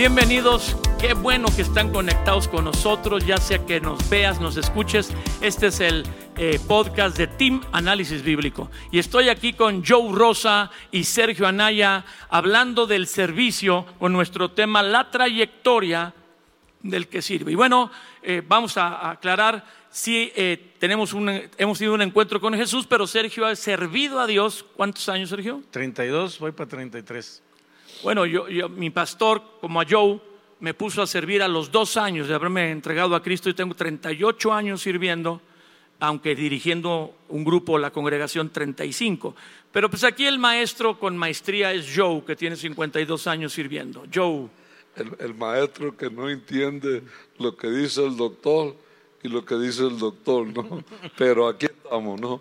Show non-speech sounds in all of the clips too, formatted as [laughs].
Bienvenidos, qué bueno que están conectados con nosotros, ya sea que nos veas, nos escuches. Este es el eh, podcast de Team Análisis Bíblico. Y estoy aquí con Joe Rosa y Sergio Anaya hablando del servicio con nuestro tema La trayectoria del que sirve. Y bueno, eh, vamos a, aclarar si eh, tenemos un, hemos tenido un encuentro con Jesús, pero Sergio ha servido a Dios. ¿Cuántos años, Sergio? 32, voy para 33. Bueno, yo, mi pastor, como a Joe, me puso a servir a los dos años de haberme entregado a Cristo y tengo 38 años sirviendo, aunque dirigiendo un grupo, la congregación 35. Pero pues aquí el maestro con maestría es Joe, que tiene 52 años sirviendo. Joe. El, el maestro que no entiende lo que dice el doctor y lo que dice el doctor, ¿no? [laughs] Pero aquí estamos, ¿no?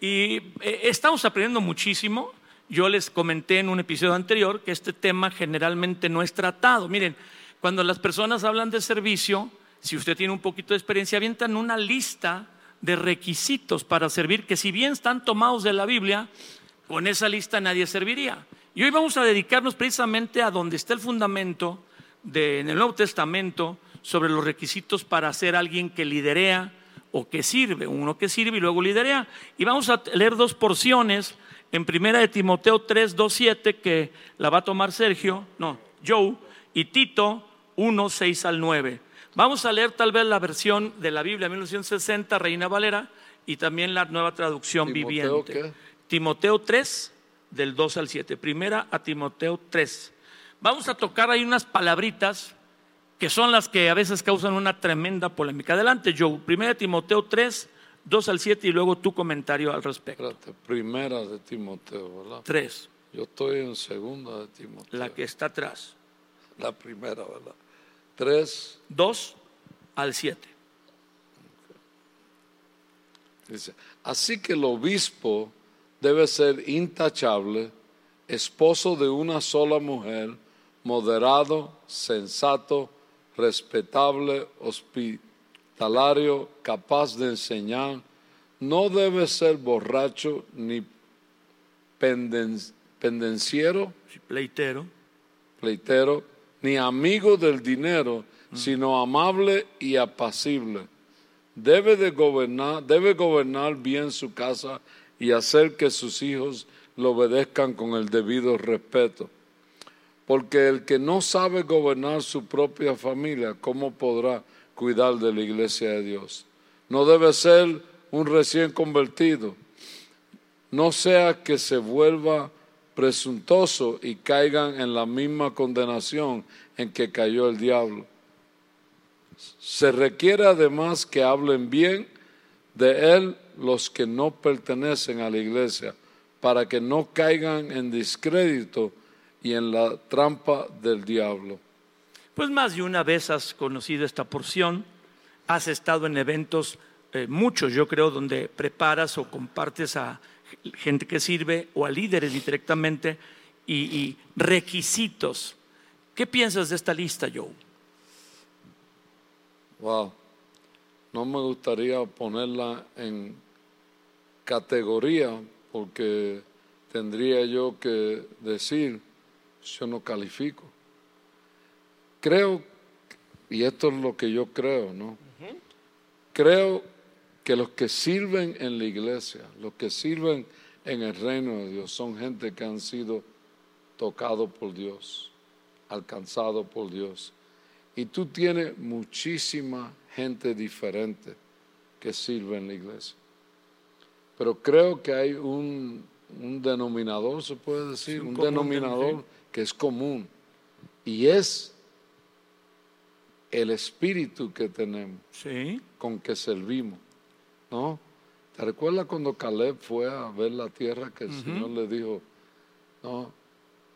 Y eh, estamos aprendiendo muchísimo yo les comenté en un episodio anterior que este tema generalmente no es tratado. Miren, cuando las personas hablan de servicio, si usted tiene un poquito de experiencia, avientan una lista de requisitos para servir que si bien están tomados de la Biblia, con esa lista nadie serviría. Y hoy vamos a dedicarnos precisamente a donde está el fundamento de, en el Nuevo Testamento sobre los requisitos para ser alguien que liderea o que sirve, uno que sirve y luego liderea. Y vamos a leer dos porciones en primera de Timoteo 3, 2, 7, que la va a tomar Sergio, no, Joe, y Tito 1, 6 al 9. Vamos a leer tal vez la versión de la Biblia 1960, Reina Valera, y también la nueva traducción viviente. Timoteo 3, del 2 al 7. Primera a Timoteo 3. Vamos a tocar ahí unas palabritas que son las que a veces causan una tremenda polémica. Adelante, Joe. Primera Timoteo 3, 2 al 7 y luego tu comentario al respecto. primera de Timoteo, ¿verdad? 3. Yo estoy en segunda de Timoteo. La que está atrás. La primera, ¿verdad? 3. 2 al 7. Dice, así que el obispo debe ser intachable, esposo de una sola mujer, moderado, sensato, respetable, hospitalario talario capaz de enseñar, no debe ser borracho ni pendenciero, pleitero, pleitero, ni amigo del dinero, mm. sino amable y apacible. Debe de gobernar, debe gobernar bien su casa y hacer que sus hijos lo obedezcan con el debido respeto. Porque el que no sabe gobernar su propia familia, ¿cómo podrá cuidar de la iglesia de Dios. No debe ser un recién convertido. No sea que se vuelva presuntuoso y caigan en la misma condenación en que cayó el diablo. Se requiere además que hablen bien de él los que no pertenecen a la iglesia, para que no caigan en discrédito y en la trampa del diablo. Pues más de una vez has conocido esta porción, has estado en eventos, eh, muchos yo creo, donde preparas o compartes a gente que sirve o a líderes directamente y, requisitos. ¿Qué piensas de esta lista, Joe? Wow, no me gustaría ponerla en categoría porque tendría yo que decir, yo no califico. Creo, y esto es lo que yo creo, ¿no? Creo que los que sirven en la iglesia, los que sirven en el reino de Dios, son gente que han sido tocados por Dios, alcanzados por Dios. Y tú tienes muchísima gente diferente que sirve en la iglesia. Pero creo que hay un, denominador, se puede decir, un, denominador que es común. Y es el espíritu que tenemos, sí. con que servimos, ¿no? ¿Te recuerdas cuando Caleb fue a ver la tierra que el Señor le dijo, no,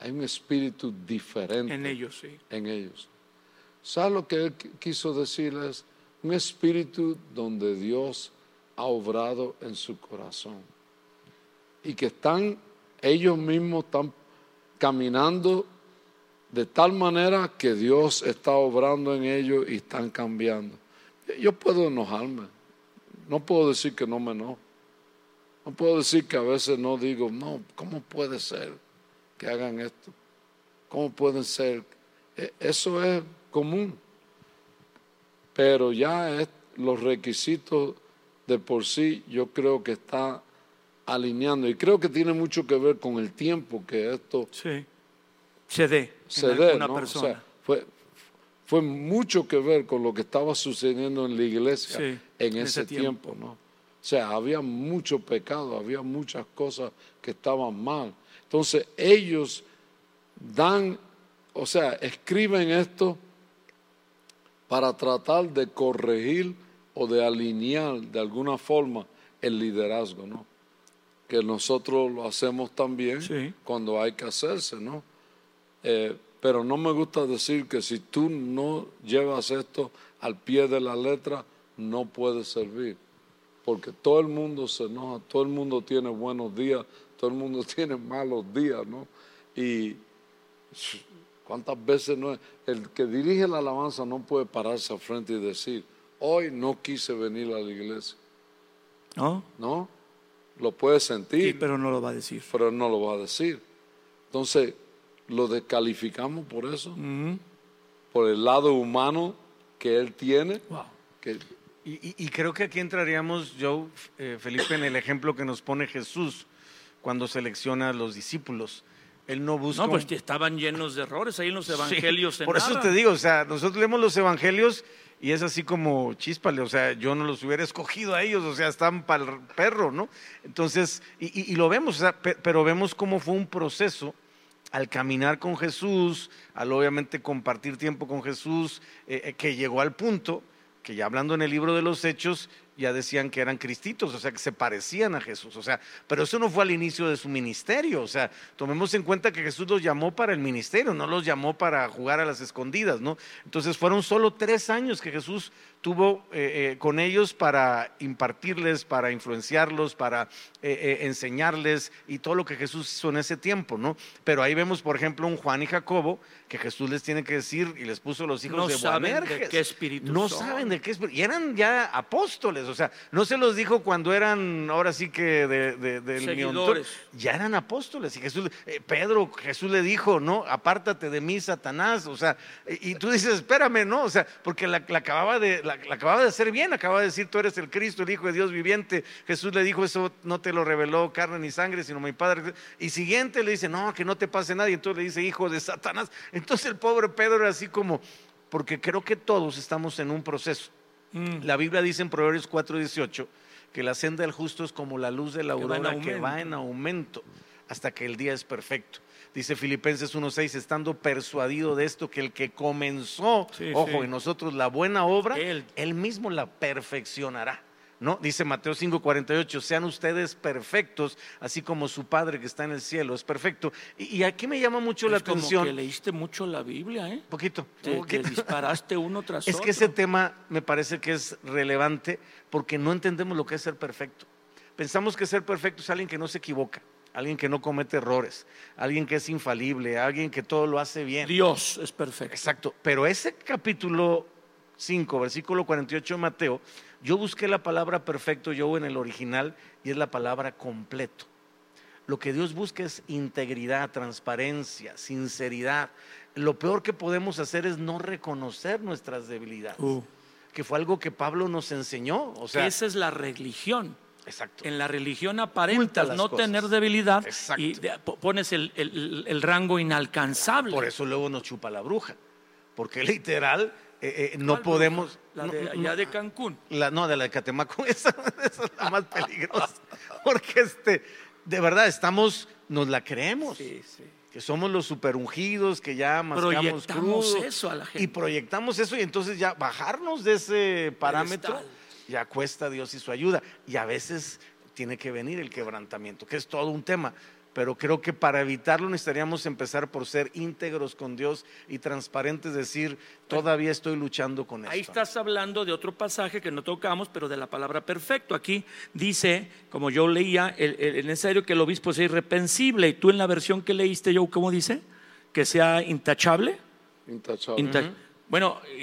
hay un espíritu diferente en ellos, sí. En ellos. ¿Sabes lo que él quiso decirles? Un espíritu donde Dios ha obrado en su corazón y que están ellos mismos están caminando de tal manera que Dios está obrando en ellos y están cambiando. Yo puedo enojarme, no puedo decir que no me enojo, no puedo decir que a veces no digo, no, ¿cómo puede ser que hagan esto? ¿Cómo puede ser E- Eso es común. Pero ya los requisitos de por sí yo creo que está alineando. Y creo que tiene mucho que ver con el tiempo que esto. Se dé. Se. O sea, fue, fue mucho que ver con lo que estaba sucediendo en la iglesia Sí, en en ese ese tiempo. tiempo. ¿no? O sea, había mucho pecado, había muchas cosas que estaban mal. Entonces ellos dan, o sea, escriben esto para tratar de corregir o de alinear de alguna forma el liderazgo, ¿no? Que nosotros lo hacemos también Sí. cuando hay que hacerse, ¿no? Eh, pero no me gusta decir que si tú no llevas esto al pie de la letra, no puedes servir. Porque todo el mundo se enoja, todo el mundo tiene buenos días, todo el mundo [laughs] tiene malos días, ¿no? Y cuántas veces no es, el que dirige la alabanza no puede pararse al frente y decir, hoy no quise venir a la iglesia, ¿No? ¿no? Lo puede sentir, Sí, pero no lo va a decir. pero no lo va a decir. Entonces, lo descalificamos por eso, por el lado humano que él tiene. Wow. Que, Y, y- y creo que aquí entraríamos, Joe, eh, Felipe, en el ejemplo que nos pone Jesús cuando selecciona a los discípulos. Él no busca. No, pues estaban llenos de errores. Ahí en los Sí, evangelios Por eso te digo, o sea, nosotros leemos los evangelios y es así como chíspale, o sea, yo no los hubiera escogido a ellos, o sea, están para el perro, ¿no? Entonces, y, y- y lo vemos, o sea, pe- pero vemos cómo fue un proceso al caminar con Jesús, al obviamente compartir tiempo con Jesús, eh, eh, que llegó al punto que ya hablando en el libro de los Hechos, ya decían que eran cristitos, o sea, que se parecían a Jesús, o sea, pero eso no fue al inicio de su ministerio, o sea, tomemos en cuenta que Jesús los llamó para el ministerio, no los llamó para jugar a las escondidas, ¿no? Entonces fueron solo tres años que Jesús tuvo eh, eh, con ellos para impartirles, para influenciarlos, para eh, enseñarles y todo lo que Jesús hizo en ese tiempo, ¿no? Pero ahí vemos, por ejemplo, un Juan y Jacobo que Jesús les tiene que decir y les puso los hijos No de saben de qué espíritu No son. saben de qué espíritu. Y eran ya apóstoles, o sea, no se los dijo cuando eran, ahora sí que de, de- Seguidores. Ya eran apóstoles. Y Jesús, eh, Pedro, Jesús le dijo, no, apártate de mí, Satanás. O sea, y, y tú dices, espérame, ¿no? O sea, porque la, la acababa de, la, la acababa de hacer bien, acababa de decir, tú eres el Cristo, el Hijo de Dios viviente. Jesús le dijo, eso no te lo reveló carne ni sangre, sino mi Padre. Y siguiente le dice, no, que no te pase nada. Y entonces le dice, hijo de Satanás. Entonces el pobre Pedro era así como, porque creo que todos estamos en un proceso. Mm. La Biblia dice en Proverbios 4:18 que la senda del justo es como la luz de la Que va en aurora que va en aumento hasta que el día es perfecto. Dice Filipenses 1:6, estando persuadido de esto, que el que comenzó, Sí, ojo, sí. en nosotros la buena obra, Él. él mismo la perfeccionará. ¿No? Dice Mateo 5:48, sean ustedes perfectos, así como su Padre que está en el cielo es perfecto. Y, y aquí me llama mucho la Es como atención. que leíste mucho la Biblia, ¿eh? Poquito. Te, te poquito. disparaste uno [laughs] tras Es otro. que ese tema me parece que es relevante porque no entendemos lo que es ser perfecto. Pensamos que ser perfecto es alguien que no se equivoca, alguien que no comete errores, alguien que es infalible, alguien que todo lo hace bien. Dios es perfecto. Exacto, pero ese capítulo 5, versículo 48 de Mateo, yo busqué la palabra perfecto yo en el original y es la palabra completo. Lo que Dios busca es integridad, transparencia, sinceridad. Lo peor que podemos hacer es no reconocer nuestras debilidades, Uh. que fue algo que Pablo nos enseñó. O sea, Esa es la religión. exacto. En la religión aparentas no cosas. tener debilidad Exacto. y pones el, el- el rango inalcanzable. Por eso luego nos chupa la bruja, porque [laughs] literal eh, eh, no ¿Cuál podemos. La de allá de Cancún. La, no, de la de Catemaco, [laughs] esa, esa es la más peligrosa. Porque este, de verdad, estamos, nos la creemos. Sí, sí. Que somos los super ungidos, que ya mascamos Proyectamos crudo. eso a la gente. Y proyectamos eso, y entonces ya bajarnos de ese parámetro, ya cuesta a Dios y su ayuda. Y a veces tiene que venir el quebrantamiento, que es todo un tema. Pero creo que para evitarlo necesitaríamos empezar por ser íntegros con Dios y transparentes, decir, todavía estoy luchando con Ahí esto. estás hablando de otro pasaje que no tocamos, pero de la palabra perfecto. Aquí dice, como yo leía, el, el- es necesario que el obispo sea irrepensible. ¿Y tú en la versión que leíste, yo, cómo dice? Que sea intachable. intachable. Inta-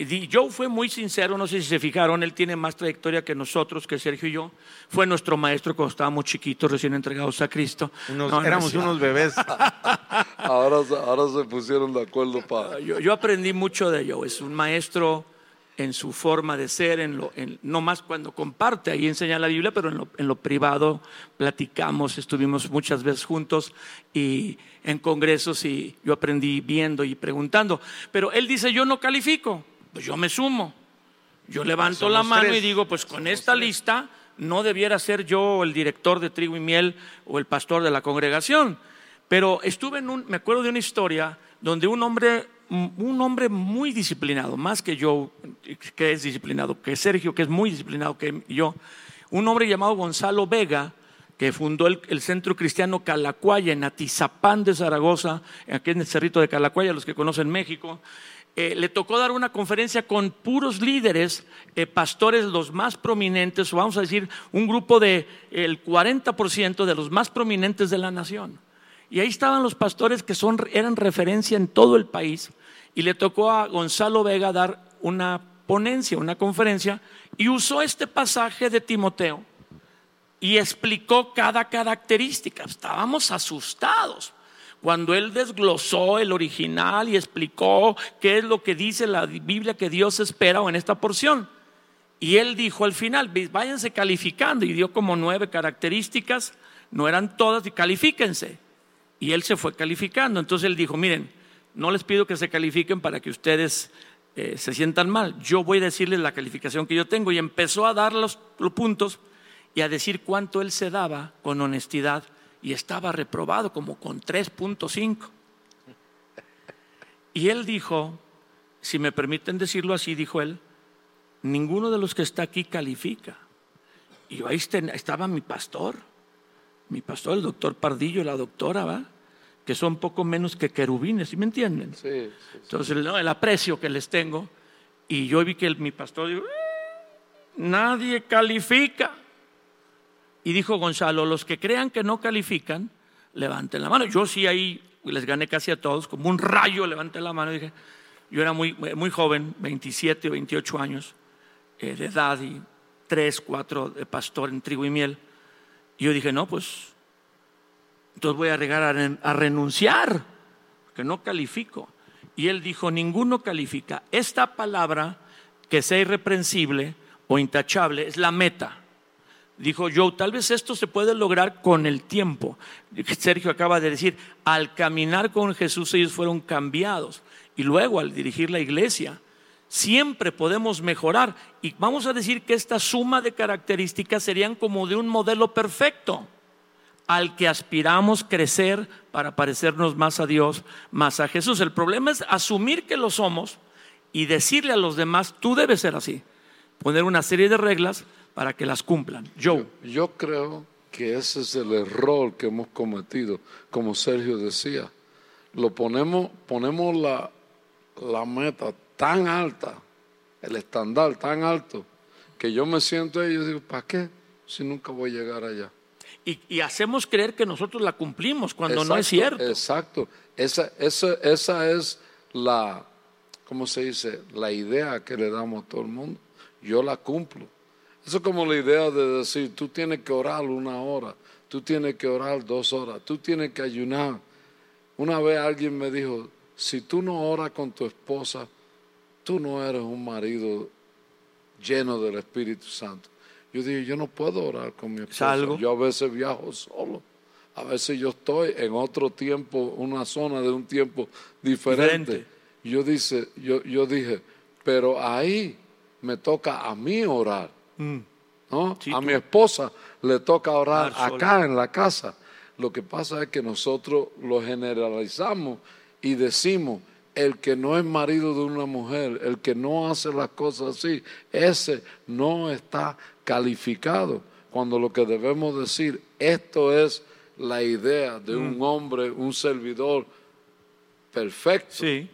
di- Joe fue muy sincero, no sé si se fijaron, él tiene más trayectoria que nosotros, que Sergio y yo. Fue nuestro maestro cuando estábamos chiquitos, recién entregados a Cristo. Unos- No, éramos unos bebés. [laughs] ahora, se- ahora se pusieron de acuerdo para... Yo, yo aprendí mucho de ello. Es un maestro en su forma de ser, en lo, en- no más cuando comparte, ahí enseña la Biblia, pero en lo, en lo privado platicamos, estuvimos muchas veces juntos y en congresos y yo aprendí viendo y preguntando. Pero él dice, yo no califico, pues yo me sumo. Yo levanto la mano tres. y digo, pues con esta lista no debiera ser yo el director de trigo y miel o el pastor de la congregación. Pero estuve en un, me acuerdo de una historia donde un hombre, un hombre muy disciplinado, más que yo, que es disciplinado, que Sergio, que es muy disciplinado que yo, un hombre llamado Gonzalo Vega, que fundó el, Centro Cristiano Calacuaya en Atizapán de Zaragoza, aquí en el Cerrito de Calacuaya, los que conocen México, eh, le tocó dar una conferencia con puros líderes, eh, pastores los más prominentes, o vamos a decir, un grupo de el 40% de los más prominentes de la nación. Y ahí estaban los pastores que son, eran referencia en todo el país. Y le tocó a Gonzalo Vega dar una ponencia, una conferencia, y usó este pasaje de Timoteo y explicó cada característica. Estábamos asustados cuando él desglosó el original y explicó qué es lo que dice la Biblia que Dios espera en esta porción. Y él dijo al final, váyanse calificando y dio como nueve características, no eran todas, y califíquense. Y él se fue calificando. Entonces él dijo, miren, no les pido que se califiquen para que ustedes eh, se sientan mal. Yo voy a decirles la calificación que yo tengo. Y empezó a dar los, los puntos y a decir cuánto él se daba con honestidad. Y estaba reprobado como con 3.5. Y él dijo, si me permiten decirlo así, dijo él, ninguno de los que está aquí califica. Y ahí estaba mi pastor, mi pastor, el doctor Pardillo, la doctora, ¿va? Que son poco menos que querubines, ¿sí me entienden? Sí, sí, sí. Entonces, el, el aprecio que les tengo, y yo vi que el, mi pastor dijo, nadie califica. Y dijo Gonzalo, los que crean que no califican, levanten la mano. Yo sí ahí les gané casi a todos, como un rayo levanté la mano y dije, yo era muy, muy joven, 27 o 28 años eh, de edad y 3, 4 de pastor en trigo y miel. Y yo dije, no, pues entonces voy a llegar a, renunciar, que no califico. Y él dijo, ninguno califica. Esta palabra, que sea irreprensible o intachable, es la meta. Dijo Joe, tal vez esto se puede lograr con el tiempo. Sergio acaba de decir, al caminar con Jesús ellos fueron cambiados. Y luego al dirigir la iglesia, siempre podemos mejorar. Y vamos a decir que esta suma de características serían como de un modelo perfecto al que aspiramos crecer para parecernos más a Dios, más a Jesús. El problema es asumir que lo somos y decirle a los demás, tú debes ser así. Poner una serie de reglas para que las cumplan. Yo, creo que ese es el error que hemos cometido, como Sergio decía. Lo ponemos, ponemos la, la meta tan alta, el estándar tan alto, que yo me siento ahí y digo, ¿para qué? Si nunca voy a llegar allá. Y, y, hacemos creer que nosotros la cumplimos cuando exacto, no es cierto. Exacto. Esa, esa, esa es la, ¿cómo se dice? La idea que le damos a todo el mundo. Yo la cumplo. Eso es como la idea de decir, tú tienes que orar una hora, tú tienes que orar dos horas, tú tienes que ayunar. Una vez alguien me dijo, si tú no oras con tu esposa, tú no eres un marido lleno del Espíritu Santo. Yo dije, yo no puedo orar con mi esposa. Salgo. Yo a veces viajo solo. A veces yo estoy en otro tiempo, una zona de un tiempo diferente. Diferente. Yo, dice, yo, yo dije, pero ahí me toca a mí orar. ¿no? Sí, a tú. mi esposa le toca orar Orar acá en la casa. Lo que pasa es que nosotros lo generalizamos y decimos, el que no es marido de una mujer, el que no hace las cosas así, ese no está calificado. Cuando lo que debemos decir, esto es la idea de un Mm. hombre, un servidor perfecto Sí.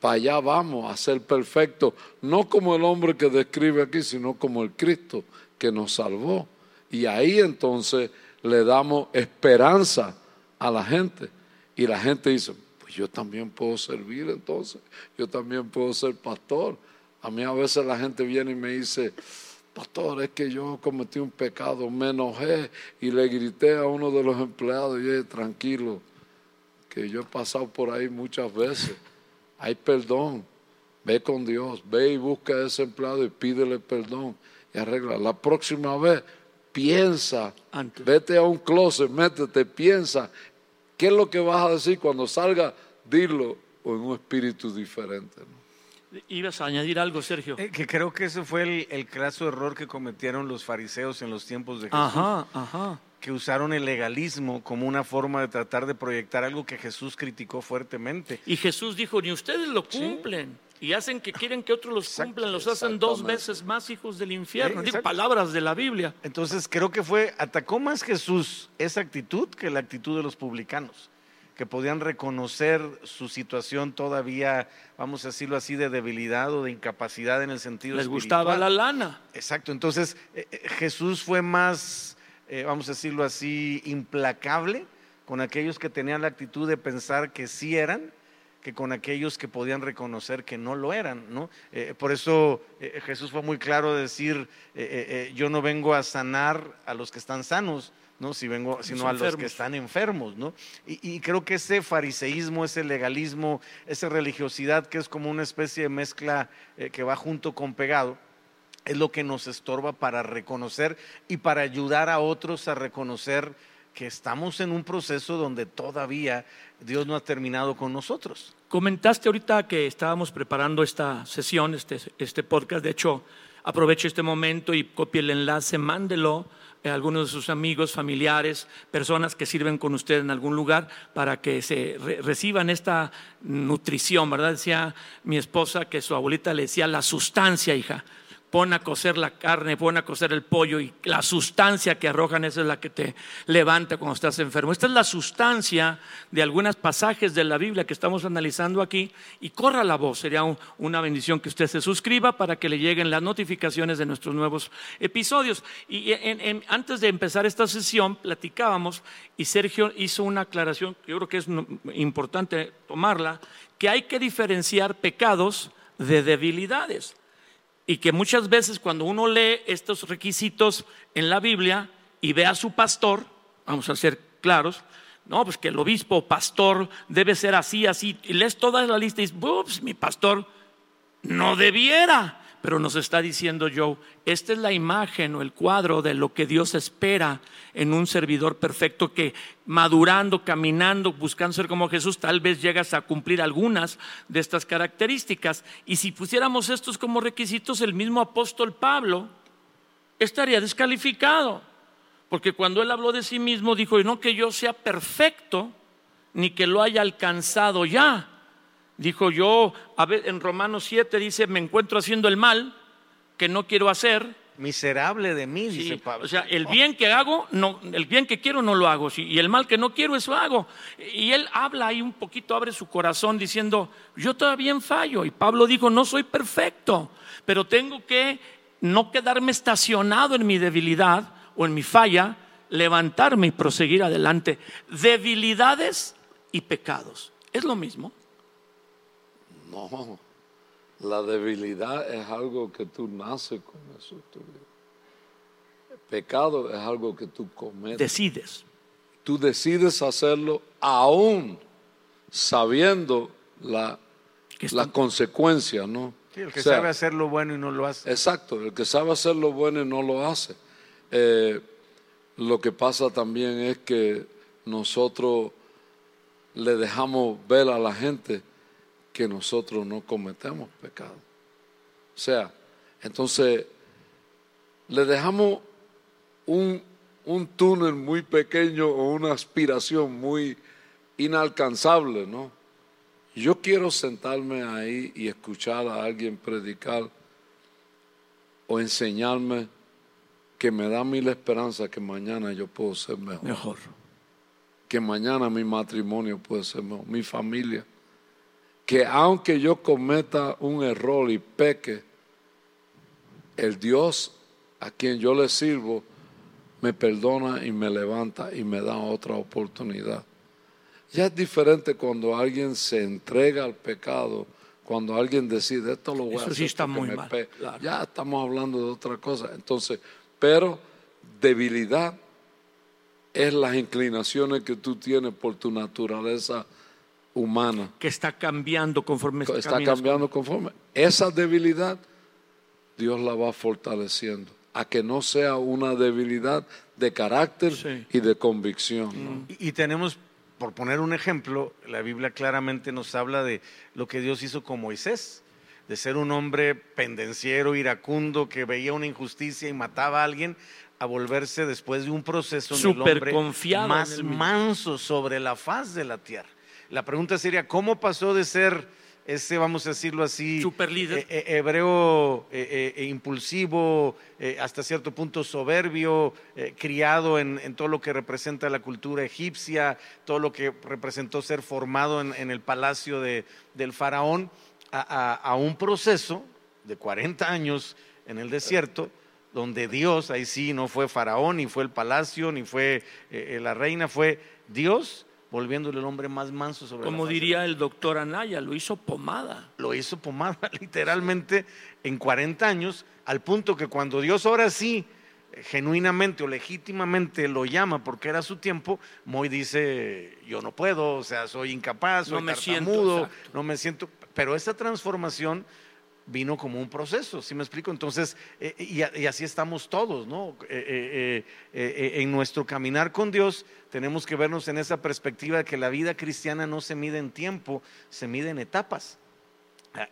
para allá vamos a ser perfectos, no como el hombre que describe aquí, sino como el Cristo que nos salvó. Y ahí entonces le damos esperanza a la gente. Y la gente dice, pues yo también puedo servir entonces, yo también puedo ser pastor. A mí a veces la gente viene y me dice, pastor, es que yo cometí un pecado, me enojé y le grité a uno de los empleados y dije, tranquilo, que yo he pasado por ahí muchas veces. Hay perdón. Ve con Dios, ve y busca a ese empleado y pídele perdón y arregla. La próxima vez piensa, Antes. vete a un closet, métete, piensa, ¿qué es lo que vas a decir cuando salga? Dilo o en un espíritu diferente. ¿no? Ibas a añadir algo, Sergio. Eh, que creo que ese fue el, el craso error que cometieron los fariseos en los tiempos de Jesús. Ajá, ajá. que usaron el legalismo como una forma de tratar de proyectar algo que Jesús criticó fuertemente. Y Jesús dijo, ni ustedes lo cumplen. Y hacen que quieren que otros los Exacto, cumplan, los hacen dos veces más hijos del infierno. Eh, Digo, palabras de la Biblia. Entonces creo que fue, atacó más Jesús esa actitud que la actitud de los publicanos, que podían reconocer su situación todavía, vamos a decirlo así, de debilidad o de incapacidad en el sentido Les espiritual. gustaba la lana. Exacto, entonces eh, eh, Jesús fue más, eh, vamos a decirlo así, implacable con aquellos que tenían la actitud de pensar que sí eran, que con aquellos que podían reconocer que no lo eran, ¿no? Eh, por eso eh, Jesús fue muy claro de decir, eh, yo no vengo a sanar a los que están sanos, ¿no? Si vengo, sino a los que están enfermos, ¿no? Y, y creo que ese fariseísmo, ese legalismo, esa religiosidad que es como una especie de mezcla eh, que va junto con pegado, es lo que nos estorba para reconocer y para ayudar a otros a reconocer que estamos en un proceso donde todavía Dios no ha terminado con nosotros. Comentaste ahorita que estábamos preparando esta sesión, este, este podcast. De hecho, aproveche este momento y copie el enlace, mándelo algunos de sus amigos, familiares, personas que sirven con usted en algún lugar para que se re- reciban esta nutrición, ¿verdad? Decía mi esposa que su abuelita le decía la sustancia, hija. Pon a cocer la carne, pon a cocer el pollo y la sustancia que arrojan, esa es la que te levanta cuando estás enfermo. Esta es la sustancia de algunos pasajes de la Biblia que estamos analizando aquí y corra la voz. Sería un- una bendición que usted se suscriba para que le lleguen las notificaciones de nuestros nuevos episodios. Y antes de empezar esta sesión, platicábamos y Sergio hizo una aclaración, que yo creo que es importante tomarla, que hay que diferenciar pecados de debilidades y que muchas veces cuando uno lee estos requisitos en la Biblia y ve a su pastor, vamos a ser claros, no, pues que el obispo pastor debe ser así, así, y lees toda la lista y dices, ups, mi pastor no debiera, pero nos está diciendo Joe, esta es la imagen o el cuadro de lo que Dios espera en un servidor perfecto que madurando, caminando, buscando ser como Jesús, tal vez llegas a cumplir algunas de estas características. Y si pusiéramos estos como requisitos, el mismo apóstol Pablo estaría descalificado. Porque cuando él habló de sí mismo, dijo, no que yo sea perfecto, ni que lo haya alcanzado ya. Dijo yo, a ver, en Romanos 7 dice, me encuentro haciendo el mal que no quiero hacer. Miserable de mí, Sí, dice Pablo. O sea, el bien que hago, no, el bien que quiero no lo hago, sí, y el mal que no quiero, eso hago. Y él habla ahí un poquito, abre su corazón diciendo, yo todavía fallo. Y Pablo dijo, no soy perfecto, pero tengo que no quedarme estacionado en mi debilidad o en mi falla, levantarme y proseguir adelante. Debilidades y pecados. ¿Es lo mismo? No, la debilidad es algo que tú naces con eso. vida. El pecado es algo que tú cometes. Decides. tú decides hacerlo aún sabiendo la, la consecuencia, ¿no? Sí, el que O sea, sabe hacer lo bueno y no lo hace. Exacto, el que sabe hacer lo bueno y no lo hace. Eh, lo que pasa también es que nosotros le dejamos ver a la gente que nosotros no cometemos pecado. O sea, entonces le dejamos un, un túnel muy pequeño o una aspiración muy inalcanzable, ¿no? Yo quiero sentarme ahí y escuchar a alguien predicar o enseñarme que me da mil esperanzas que mañana yo puedo ser mejor, Mejor. que mañana mi matrimonio puede ser mejor, mi familia, que aunque yo cometa un error y peque, el Dios a quien yo le sirvo me perdona y me levanta y me da otra oportunidad. Ya es diferente cuando alguien se entrega al pecado, cuando alguien decide esto lo voy a Eso hacer sí está muy mal, pe-". claro. Ya estamos hablando de otra cosa. Entonces, pero debilidad es las inclinaciones que tú tienes por tu naturaleza humana. que está cambiando conforme Está caminas cambiando conforme. Esa debilidad Dios la va fortaleciendo a que no sea una debilidad de carácter Sí. y de convicción. ¿no? Y, y tenemos, por poner un ejemplo, la Biblia claramente nos habla de lo que Dios hizo con Moisés, de ser un hombre pendenciero, iracundo, que veía una injusticia y mataba a alguien, a volverse después de un proceso en el hombre más manso sobre la faz de la tierra. La pregunta sería, ¿cómo pasó de ser ese, vamos a decirlo así, Superlíder. eh, eh, hebreo eh, eh, impulsivo, hasta cierto punto soberbio, criado en, en todo lo que representa la cultura egipcia, todo lo que representó ser formado en, en el palacio de- del faraón, a, a- a un proceso de 40 años en el desierto, donde Dios, ahí sí, no fue faraón, ni fue el palacio, ni fue la reina, fue Dios volviéndole el hombre más manso sobre Como la diría el doctor Anaya, lo hizo pomada. lo hizo pomada [laughs] literalmente en 40 años, al punto que cuando Dios ahora sí, eh, genuinamente o legítimamente lo llama porque era su tiempo, Moy dice, yo no puedo, o sea, soy incapaz, No soy me siento, tartamudo, no me siento, pero esa transformación vino como un proceso, ¿sí me explico? Entonces, eh, y, a- y así estamos todos, ¿no? Eh, eh, eh, eh, en nuestro caminar con Dios tenemos que vernos en esa perspectiva de que la vida cristiana no se mide en tiempo, se mide en etapas.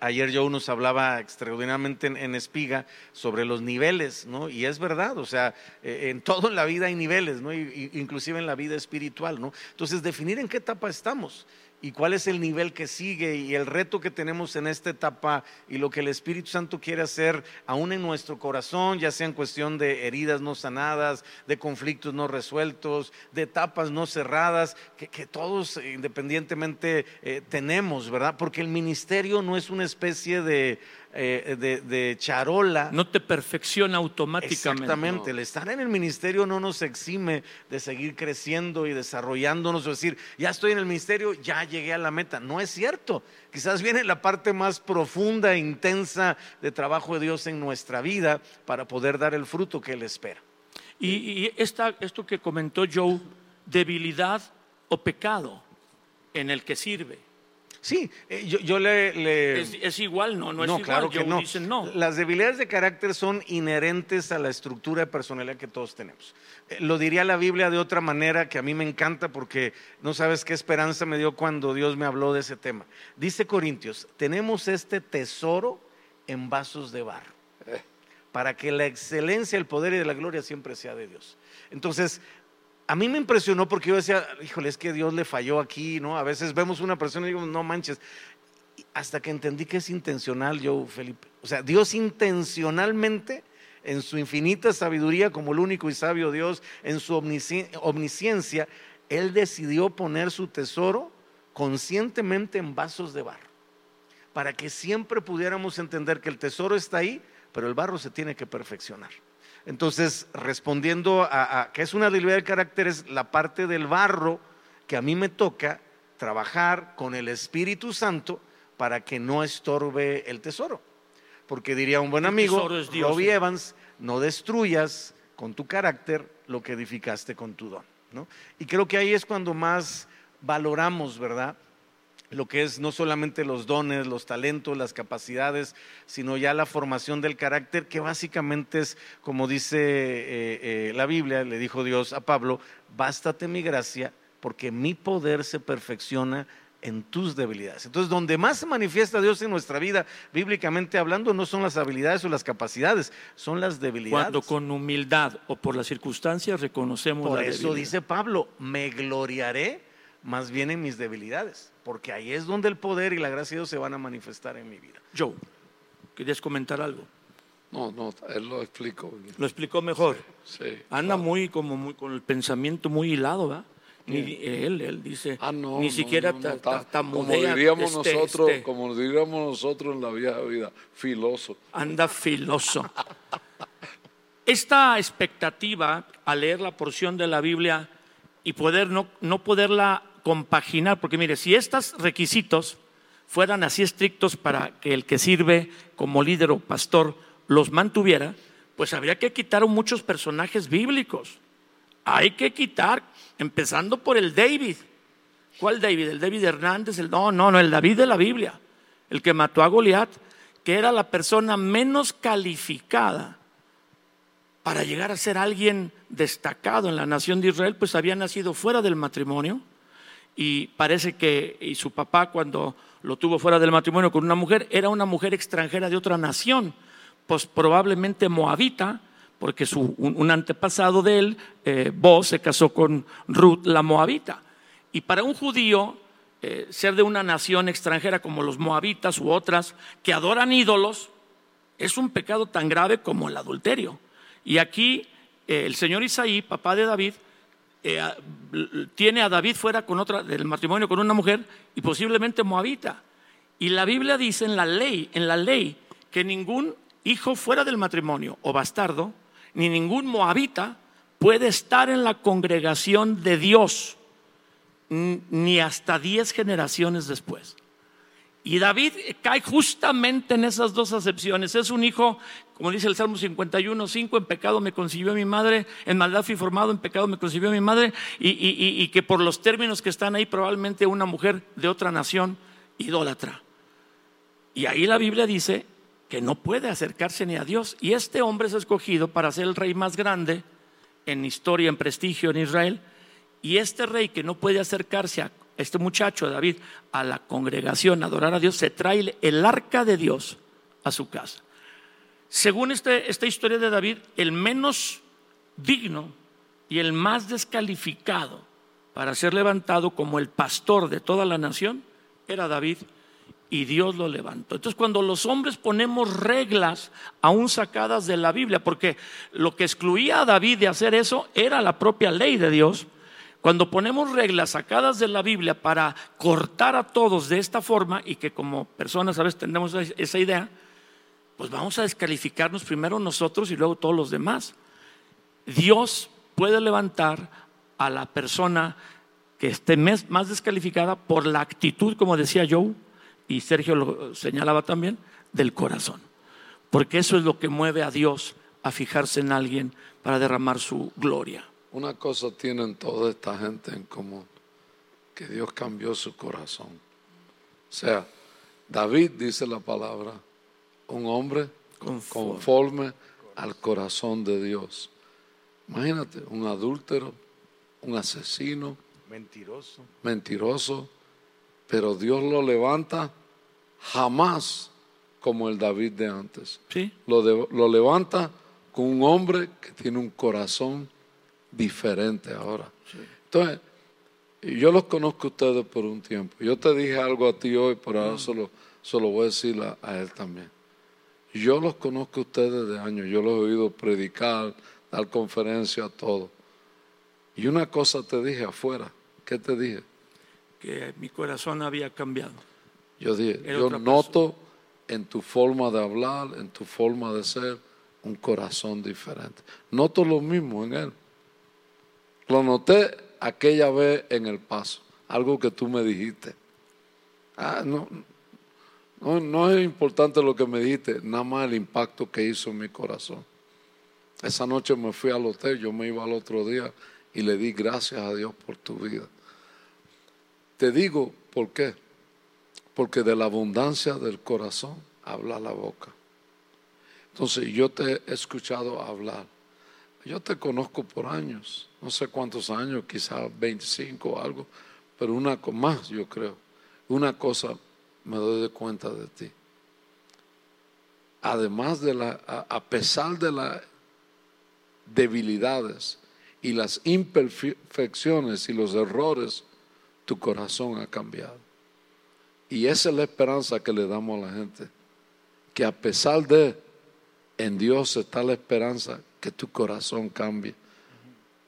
Ayer Joe nos hablaba extraordinariamente en, Espiga sobre los niveles, ¿no? Y es verdad, o sea, eh, en todo en la vida hay niveles, ¿no? Inclusive en la vida espiritual, ¿no? Entonces, definir en qué etapa estamos y cuál es el nivel que sigue y el reto que tenemos en esta etapa y lo que el Espíritu Santo quiere hacer aún en nuestro corazón, ya sea en cuestión de heridas no sanadas, de conflictos no resueltos, de etapas no cerradas, que, todos independientemente eh, tenemos, ¿verdad? Porque el ministerio no es una especie de, eh, de, de charola. No te perfecciona automáticamente. Exactamente, el estar en el ministerio no nos exime de seguir creciendo y desarrollándonos, o decir, ya estoy en el ministerio, ya llegué a la meta. No es cierto. Quizás viene la parte más profunda e intensa de trabajo de Dios en nuestra vida para poder dar el fruto que Él espera. Y, y esta- esto que comentó Joe, debilidad o pecado en el que sirve. Sí, eh, yo, yo le... le- Es, es igual, no, no es igual. claro que Joe no. no. Las debilidades de carácter son inherentes a la estructura de personalidad que todos tenemos. Eh, Lo diría la Biblia de otra manera que a mí me encanta porque no sabes qué esperanza me dio cuando Dios me habló de ese tema. Dice Corintios, tenemos este tesoro en vasos de barro para que la excelencia, el poder y la gloria siempre sea de Dios. Entonces, a mí me impresionó porque yo decía, híjole, es que Dios le falló aquí, ¿no? A veces vemos una persona y digo, no manches. Hasta que entendí que es intencional, yo, Felipe. O sea, Dios intencionalmente, en su infinita sabiduría, como el único y sabio Dios, en su omnisci- omnisciencia, Él decidió poner su tesoro conscientemente en vasos de barro para que siempre pudiéramos entender que el tesoro está ahí, pero el barro se tiene que perfeccionar. Entonces, respondiendo a, a que es una debilidad de carácter, es la parte del barro que a mí me toca trabajar con el Espíritu Santo para que no estorbe el tesoro. Porque diría un buen amigo, Dios, Robbie sí. Evans, no destruyas con tu carácter lo que edificaste con tu don. ¿no? Y creo que ahí es cuando más valoramos, ¿verdad? Lo que es no solamente los dones, los talentos, las capacidades, sino ya la formación del carácter, que básicamente es, como dice eh, eh, la Biblia, le dijo Dios a Pablo, bástate mi gracia, porque mi poder se perfecciona en tus debilidades. Entonces, donde más se manifiesta Dios en nuestra vida, bíblicamente hablando, no son las habilidades o las capacidades, son las debilidades. Cuando con humildad o por las circunstancias reconocemos Por la eso debilidad. dice Pablo, me gloriaré más bien en mis debilidades, porque ahí es donde el poder y la gracia de Dios se van a manifestar en mi vida. Joe, ¿querías comentar algo? No, no, él lo explicó. bien. Lo explicó mejor. Sí. Anda muy como muy con el pensamiento muy hilado, ¿va? Ni- él, él dice, Ah, no, ni siquiera no, no, ta- está- ta- como diríamos este, nosotros, este, como diríamos nosotros en la vieja vida, filoso. anda filoso. [laughs] Esta expectativa al leer la porción de la Biblia y poder no, no poderla compaginar, porque mire, si estos requisitos fueran así estrictos para que el que sirve como líder o pastor los mantuviera, pues habría que quitar muchos personajes bíblicos. Hay que quitar, empezando por el David. ¿Cuál David? ¿El David Hernández? El, no, no, no, el David de la Biblia, el que mató a Goliat, que era la persona menos calificada para llegar a ser alguien destacado en la nación de Israel, pues había nacido fuera del matrimonio y parece que y su papá cuando lo tuvo fuera del matrimonio con una mujer era una mujer extranjera de otra nación, pues probablemente moabita, porque su, un, antepasado de él, eh, se casó con Ruth la moabita. Y para un judío, eh, ser de una nación extranjera como los moabitas u otras que adoran ídolos, es un pecado tan grave como el adulterio. Y aquí eh, el señor Isaí, papá de David, eh, tiene a David fuera con otra, del matrimonio con una mujer y posiblemente moabita. Y la Biblia dice en la ley, en la ley, que ningún hijo fuera del matrimonio o bastardo, ni ningún moabita puede estar en la congregación de Dios, ni hasta diez generaciones después. Y David cae justamente en esas dos acepciones. Es un hijo, como dice el Salmo 51, 5, en pecado me concibió mi madre, en maldad fui formado, en pecado me concibió mi madre, y, y que por los términos que están ahí, probablemente una mujer de otra nación idólatra. Y ahí la Biblia dice que no puede acercarse ni a Dios. Y este hombre es escogido para ser el rey más grande en historia, en prestigio en Israel. Y este rey que no puede acercarse a este muchacho David a la congregación a adorar a Dios, se trae el arca de Dios a su casa. Según este, esta historia de David, el menos digno y el más descalificado para ser levantado como el pastor de toda la nación era David y Dios lo levantó. Entonces cuando los hombres ponemos reglas aún sacadas de la Biblia, porque lo que excluía a David de hacer eso era la propia ley de Dios, cuando ponemos reglas sacadas de la Biblia para cortar a todos de esta forma y que como personas a veces tenemos esa idea, pues vamos a descalificarnos primero nosotros y luego todos los demás. Dios puede levantar a la persona que esté más descalificada por la actitud, como decía Joe, y Sergio lo señalaba también, del corazón. Porque eso es lo que mueve a Dios a fijarse en alguien para derramar su gloria. Una cosa tienen toda esta gente en común, que Dios cambió su corazón. O sea, David dice la palabra, un hombre conforme, al corazón de Dios. Imagínate, un adúltero, un asesino, mentiroso, mentiroso, pero Dios lo levanta jamás como el David de antes. ¿Sí? Lo, lo levanta con un hombre que tiene un corazón diferente ahora. Entonces, yo los conozco a ustedes por un tiempo. Yo te dije algo a ti hoy, pero ahora solo, solo voy a decir a, él también. Yo los conozco a ustedes de años, yo los he oído predicar, dar conferencias, todo. Y una cosa te dije afuera, ¿qué te dije? Que mi corazón había cambiado. Yo dije, yo noto en tu forma de hablar, en tu forma de ser, un corazón diferente. Noto lo mismo en él. Lo noté aquella vez en el paso, algo que tú me dijiste. Ah, no, no, no es importante lo que me dijiste, nada más el impacto que hizo en mi corazón. Esa noche me fui al hotel, yo me iba al otro día y le di gracias a Dios por tu vida. Te digo por qué. Porque de la abundancia del corazón habla la boca. Entonces yo te he escuchado hablar yo te conozco por años, no sé cuántos años, quizás 25 o algo, pero una más yo creo. Una cosa me doy de cuenta de ti. Además de la, a pesar de las debilidades y las imperfecciones y los errores, tu corazón ha cambiado. Y esa es la esperanza que le damos a la gente. Que a pesar de, en Dios está la esperanza que tu corazón cambie,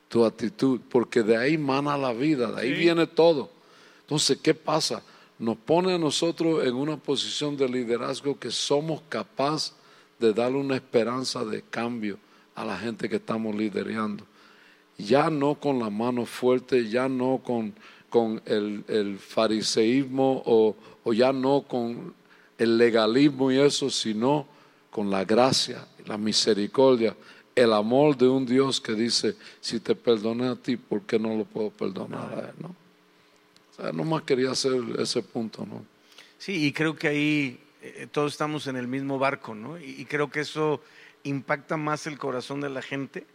tu actitud, porque de ahí mana la vida, de ahí viene todo. Entonces, ¿qué pasa? Nos pone a nosotros en una posición de liderazgo que somos capaces de darle una esperanza de cambio a la gente que estamos liderando. Ya no con la mano fuerte, ya no con, con el, fariseísmo o, o ya no con el legalismo y eso, sino con la gracia, la misericordia el amor de un Dios que dice, si te perdoné a ti, ¿por qué no lo puedo perdonar a él? ¿no? Nomás quería hacer ese punto, ¿no? Sí, y creo que ahí eh, todos estamos en el mismo barco, ¿no? Y, creo que eso impacta más el corazón de la gente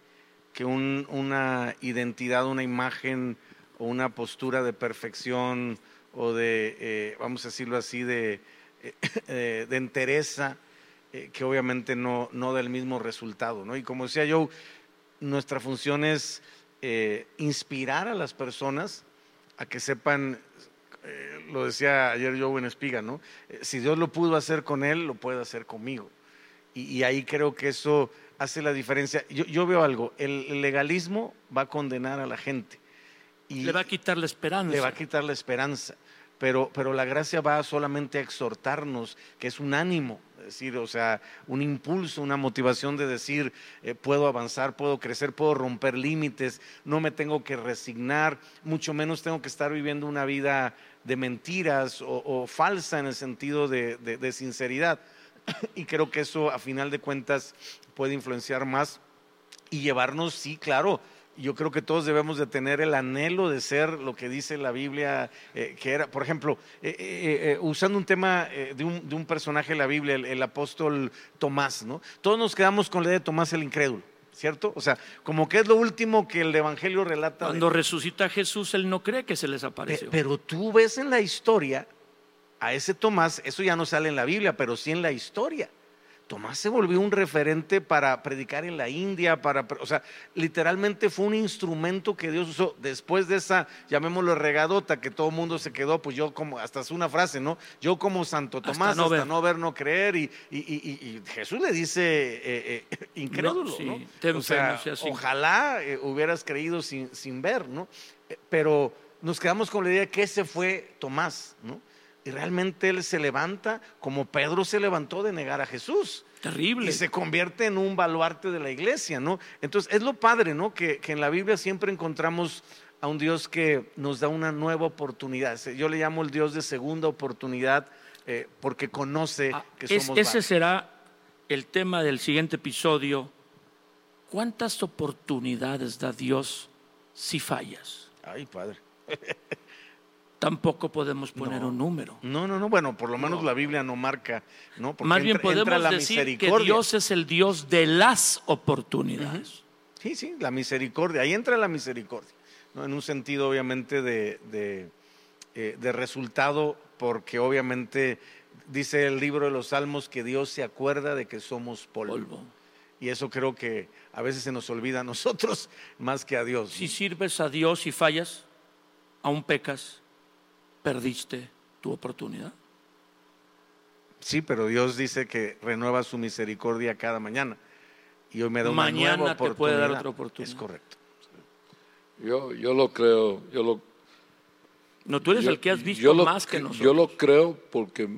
que un- una identidad, una imagen o una postura de perfección o de, eh, vamos a decirlo así, de, eh, [laughs] de entereza, eh, que obviamente no, no da el mismo resultado, ¿no? Y como decía yo, nuestra función es eh, inspirar a las personas a que sepan eh, lo decía ayer Joe en Espiga, ¿no? Si Dios lo pudo hacer con él, lo puede hacer conmigo. Y, y ahí creo que eso hace la diferencia. Yo, yo veo algo, el legalismo va a condenar a la gente. Y Le va a quitar la esperanza. le va a quitar la esperanza. Pero, pero la gracia va solamente a exhortarnos, que es un ánimo, es decir, o sea, un impulso, una motivación de decir, eh, puedo avanzar, puedo crecer, puedo romper límites, no me tengo que resignar, mucho menos tengo que estar viviendo una vida de mentiras o, falsa en el sentido de sinceridad. Y creo que eso, a final de cuentas, puede influenciar más y llevarnos, sí, claro. Yo creo que todos debemos de tener el anhelo de ser lo que dice la Biblia, eh, que era, por ejemplo, eh, eh, usando un tema de, un, de un personaje de la Biblia, el, el apóstol Tomás, ¿no? Todos nos quedamos con la idea de Tomás el incrédulo, ¿cierto? O sea, como que es lo último que el Evangelio relata. de- Cuando resucita a Jesús, él no cree que se les apareció. Pero tú ves en la historia a ese Tomás, eso ya no sale en la Biblia, pero sí en la historia. Tomás se volvió un referente para predicar en la India, para, o sea, literalmente fue un instrumento que Dios usó después de esa, llamémoslo regadota, que todo el mundo se quedó, pues yo como, hasta es una frase, ¿no? Yo como Santo Hasta Tomás, no hasta ver. no ver, no creer, y, y- y- y- y Jesús le dice eh, eh, incrédulo, No, sí, ¿no? ten O sea, ojalá eh, hubieras creído sin, sin ver, ¿no? Eh, Pero nos quedamos con la idea de que ese fue Tomás, ¿no? Y realmente él se levanta como Pedro se levantó de negar a Jesús. Terrible. Y se convierte en un baluarte de la iglesia, ¿no? Entonces es lo padre, ¿no? Que, que en la Biblia siempre encontramos a un Dios que nos da una nueva oportunidad. Yo le llamo el Dios de segunda oportunidad eh, porque conoce Ah, que es- somos ese varios. será el tema del siguiente episodio. ¿Cuántas oportunidades da Dios si fallas? Ay, padre. [laughs] Tampoco podemos poner No. un número. No, no, no, bueno, por lo menos la Biblia no marca, ¿no? Porque Más bien entra- entra podemos la decir que. Dios es el Dios de las oportunidades. Sí, sí, la misericordia, ahí entra la misericordia, ¿no? en un sentido obviamente de, de, eh, de resultado, porque obviamente dice el libro de los Salmos que Dios se acuerda de que somos polvo. Polvo. Y eso creo que a veces se nos olvida a nosotros [laughs] más que a Dios. Si sirves a Dios y fallas, aún pecas, perdiste tu oportunidad. Sí, pero Dios dice que renueva su misericordia cada mañana. Y hoy me da una Mañana nueva te oportunidad. puede dar otra oportunidad. Es correcto. Yo, yo lo creo, yo lo, No, tú eres yo- el que has visto yo lo más que nosotros. Yo lo creo porque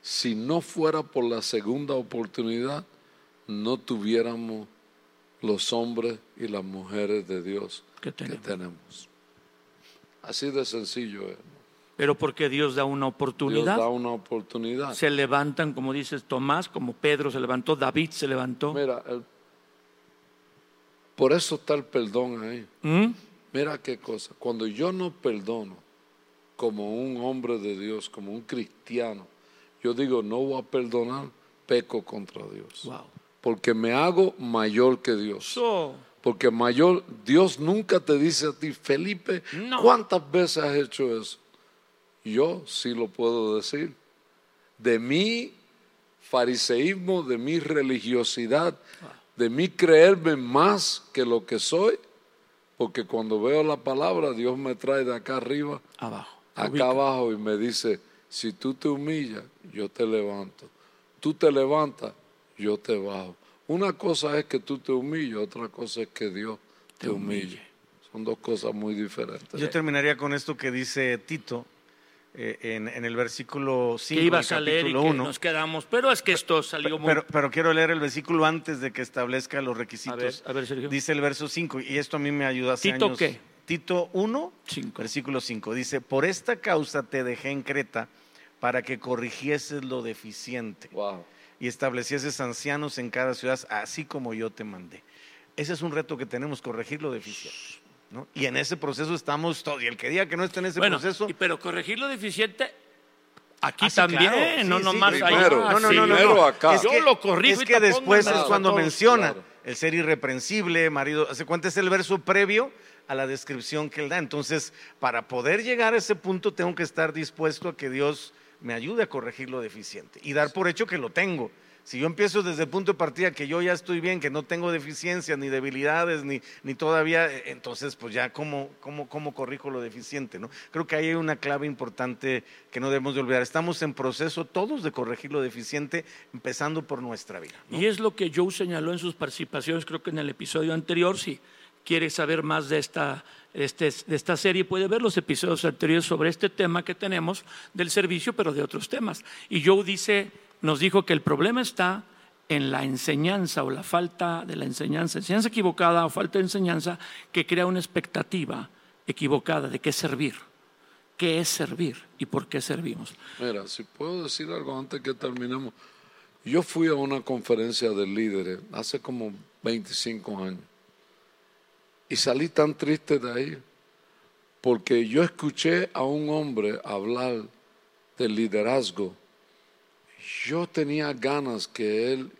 si no fuera por la segunda oportunidad, no tuviéramos los hombres y las mujeres de Dios Que que tenemos. tenemos. Así de sencillo es. Pero porque Dios da una Dios oportunidad. da una oportunidad. se levantan, como dices Tomás, como Pedro se levantó, David se levantó. Mira, el- por eso está el perdón ahí. ¿Mm? Mira qué cosa. Cuando yo no perdono como un hombre de Dios, como un cristiano, yo digo, no voy a perdonar, peco contra Dios. Wow. Porque me hago mayor que Dios. So, Porque mayor, Dios nunca te dice a ti, Felipe, No. ¿cuántas veces has hecho eso? Yo sí lo puedo decir. De mi fariseísmo, de mi religiosidad, de mi creerme más que lo que soy, porque cuando veo la palabra, Dios me trae de acá arriba, abajo. acá Ubica. abajo y me dice, si tú te humillas, yo te levanto. Tú te levantas, yo te bajo. Una cosa es que tú te humilles, otra cosa es que Dios te, Te humille. humille. Son dos cosas muy diferentes. Yo terminaría con esto que dice Tito eh, en, en el versículo 5 Que ibas a del leer y capítulo que 1. nos quedamos. Pero es que esto salió muy... Pero, pero quiero leer el versículo antes de que establezca los a requisitos. ver, a ver, Sergio. Dice el verso 5, y esto a mí me ayuda hace ¿Tito años. qué? Tito 1, Cinco. versículo 5. Dice, por esta causa te dejé en Creta para que corrigieses lo deficiente Wow. y establecieses ancianos en cada ciudad, así como yo te mandé. Ese es un reto que tenemos, corregir lo deficiente. ¿No? Y en ese proceso estamos todos. Y el que diga que no está en ese Bueno, proceso, y- pero corregir lo deficiente aquí Ah, sí, también, claro. no Sí, nomás sí, primero. No, no, no, no, primero no. acá. Es Yo que, lo corrijo es que después es cuando todos, menciona claro. el ser irreprensible, marido. Hace cuenta es el verso previo a la descripción que él da. Entonces, para poder llegar a ese punto, tengo que estar dispuesto a que Dios me ayude a corregir lo deficiente y dar por hecho que lo tengo. Si yo empiezo desde el punto de partida que yo ya estoy bien, que no tengo deficiencias ni debilidades, ni, ni todavía, eh, entonces pues ya cómo, cómo, cómo corrijo lo deficiente, ¿no? Creo que ahí hay una clave importante que no debemos de olvidar. Estamos en proceso todos de corregir lo deficiente, empezando por nuestra vida. ¿no? Y es lo que Joe señaló en sus participaciones, creo que en el episodio anterior, si quiere saber más de esta, este- de esta serie, puede ver los episodios anteriores sobre este tema que tenemos del servicio, pero de otros temas. Y Joe dice, nos dijo que el problema está en la enseñanza o la falta de la enseñanza, enseñanza equivocada o falta de enseñanza que crea una expectativa equivocada de qué servir, qué es servir y por qué servimos. Mira, si puedo decir algo antes que terminemos. Yo fui a una conferencia de líderes hace como 25 años y salí tan triste de ahí porque yo escuché a un hombre hablar del liderazgo. Yo tenía ganas que él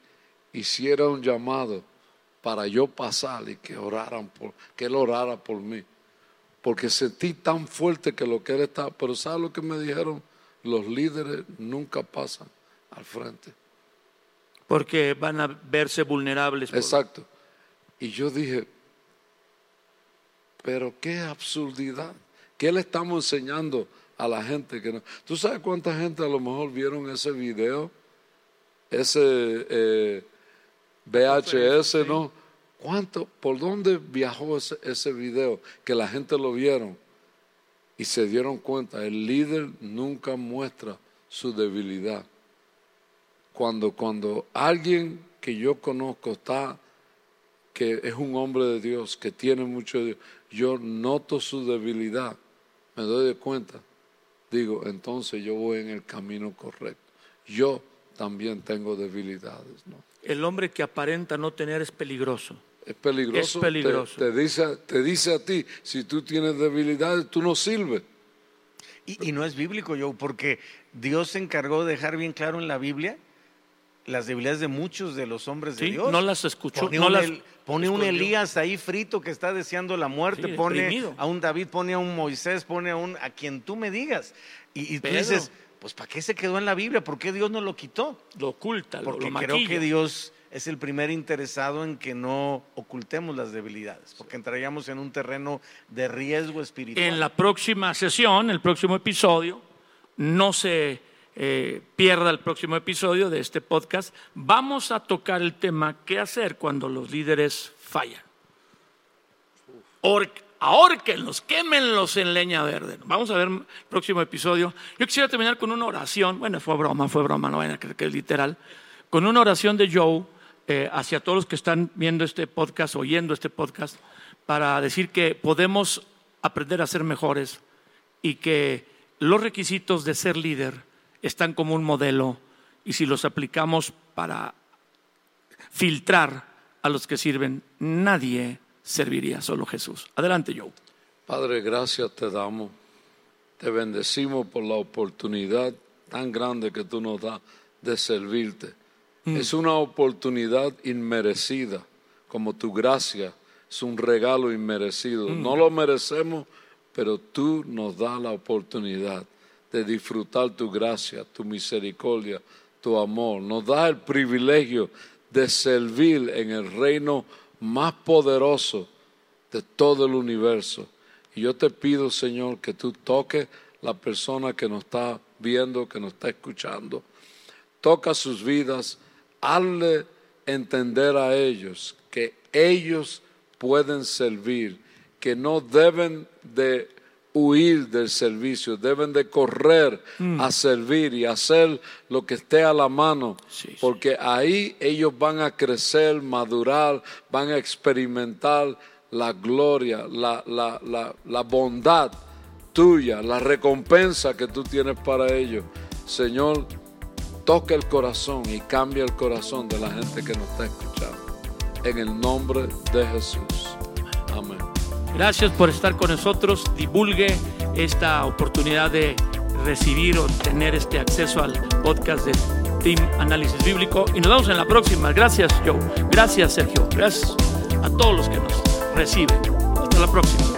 hiciera un llamado para yo pasar y que oraran por, que él orara por mí porque sentí tan fuerte que lo que él está, pero ¿sabes lo que me dijeron? Los líderes nunca pasan al frente. Porque van a verse vulnerables. por- Exacto. Y yo dije, pero qué absurdidad. ¿Qué le estamos enseñando a la gente que no? ¿Tú sabes cuánta gente a lo mejor vieron ese video? Ese eh, VHS, ¿no? ¿Cuánto? ¿Por dónde viajó ese, ese video? Que la gente lo vieron y se dieron cuenta. El líder nunca muestra su debilidad. Cuando, cuando alguien que yo conozco está, que es un hombre de Dios, que tiene mucho de Dios, yo noto su debilidad, me doy de cuenta. Digo, entonces yo voy en el camino correcto. Yo también tengo debilidades, ¿no? El hombre que aparenta no tener es peligroso. Es peligroso. Es peligroso. Te, te dice, te dice a ti, si tú tienes debilidades, tú no sirves. Y, y no es bíblico, yo, porque Dios se encargó de dejar bien claro en la Biblia las debilidades de muchos de los hombres de Sí, Dios. no las escuchó, no un, las Pone un. Elías ahí frito que está deseando la muerte, Sí, pone deprimido. a un David, pone a un Moisés, pone a un a quien tú me digas. Y, y tú dices, pues ¿para qué se quedó en la Biblia? ¿Por qué Dios no lo quitó? Lo oculta, lo, Porque lo creo maquilla. que Dios es el primer interesado en que no ocultemos las debilidades, porque entraríamos en un terreno de riesgo espiritual. En la próxima sesión, el próximo episodio, no se eh, pierda el próximo episodio de este podcast, vamos a tocar el tema qué hacer cuando los líderes fallan. Or- ahórquenlos, quémenlos en leña verde. Vamos a ver el próximo episodio. Yo quisiera terminar con una oración, bueno, fue broma, fue broma, no vayan a creer que es literal, con una oración de Joe eh, hacia todos los que están viendo este podcast, oyendo este podcast, para decir que podemos aprender a ser mejores y que los requisitos de ser líder están como un modelo y si los aplicamos para filtrar a los que sirven, nadie serviría, solo Jesús. Adelante, Joe. Padre, gracias te damos. Te bendecimos por la oportunidad tan grande que tú nos das de servirte. Es una oportunidad inmerecida, como tu gracia es un regalo inmerecido. No lo merecemos, pero tú nos das la oportunidad de disfrutar tu gracia, tu misericordia, tu amor. Nos da el privilegio de servir en el reino más poderoso de todo el universo. Y yo te pido, Señor, que tú toques la persona que nos está viendo, que nos está escuchando. Toca sus vidas, hazle entender a ellos que ellos pueden servir, que no deben de huir del servicio, deben de correr a servir y hacer lo que esté a la mano, Sí, sí. porque ahí ellos van a crecer, madurar, van a experimentar la gloria, la, la, la, la bondad tuya, la recompensa que tú tienes para ellos. Señor, toca el corazón y cambia el corazón de la gente que nos está escuchando. En el nombre de Jesús. Amén. Gracias por estar con nosotros. Divulgue esta oportunidad de recibir o tener este acceso al podcast de Team Análisis Bíblico. Y nos vemos en la próxima. Gracias, Joe. Gracias, Sergio. Gracias a todos los que nos reciben. Hasta la próxima.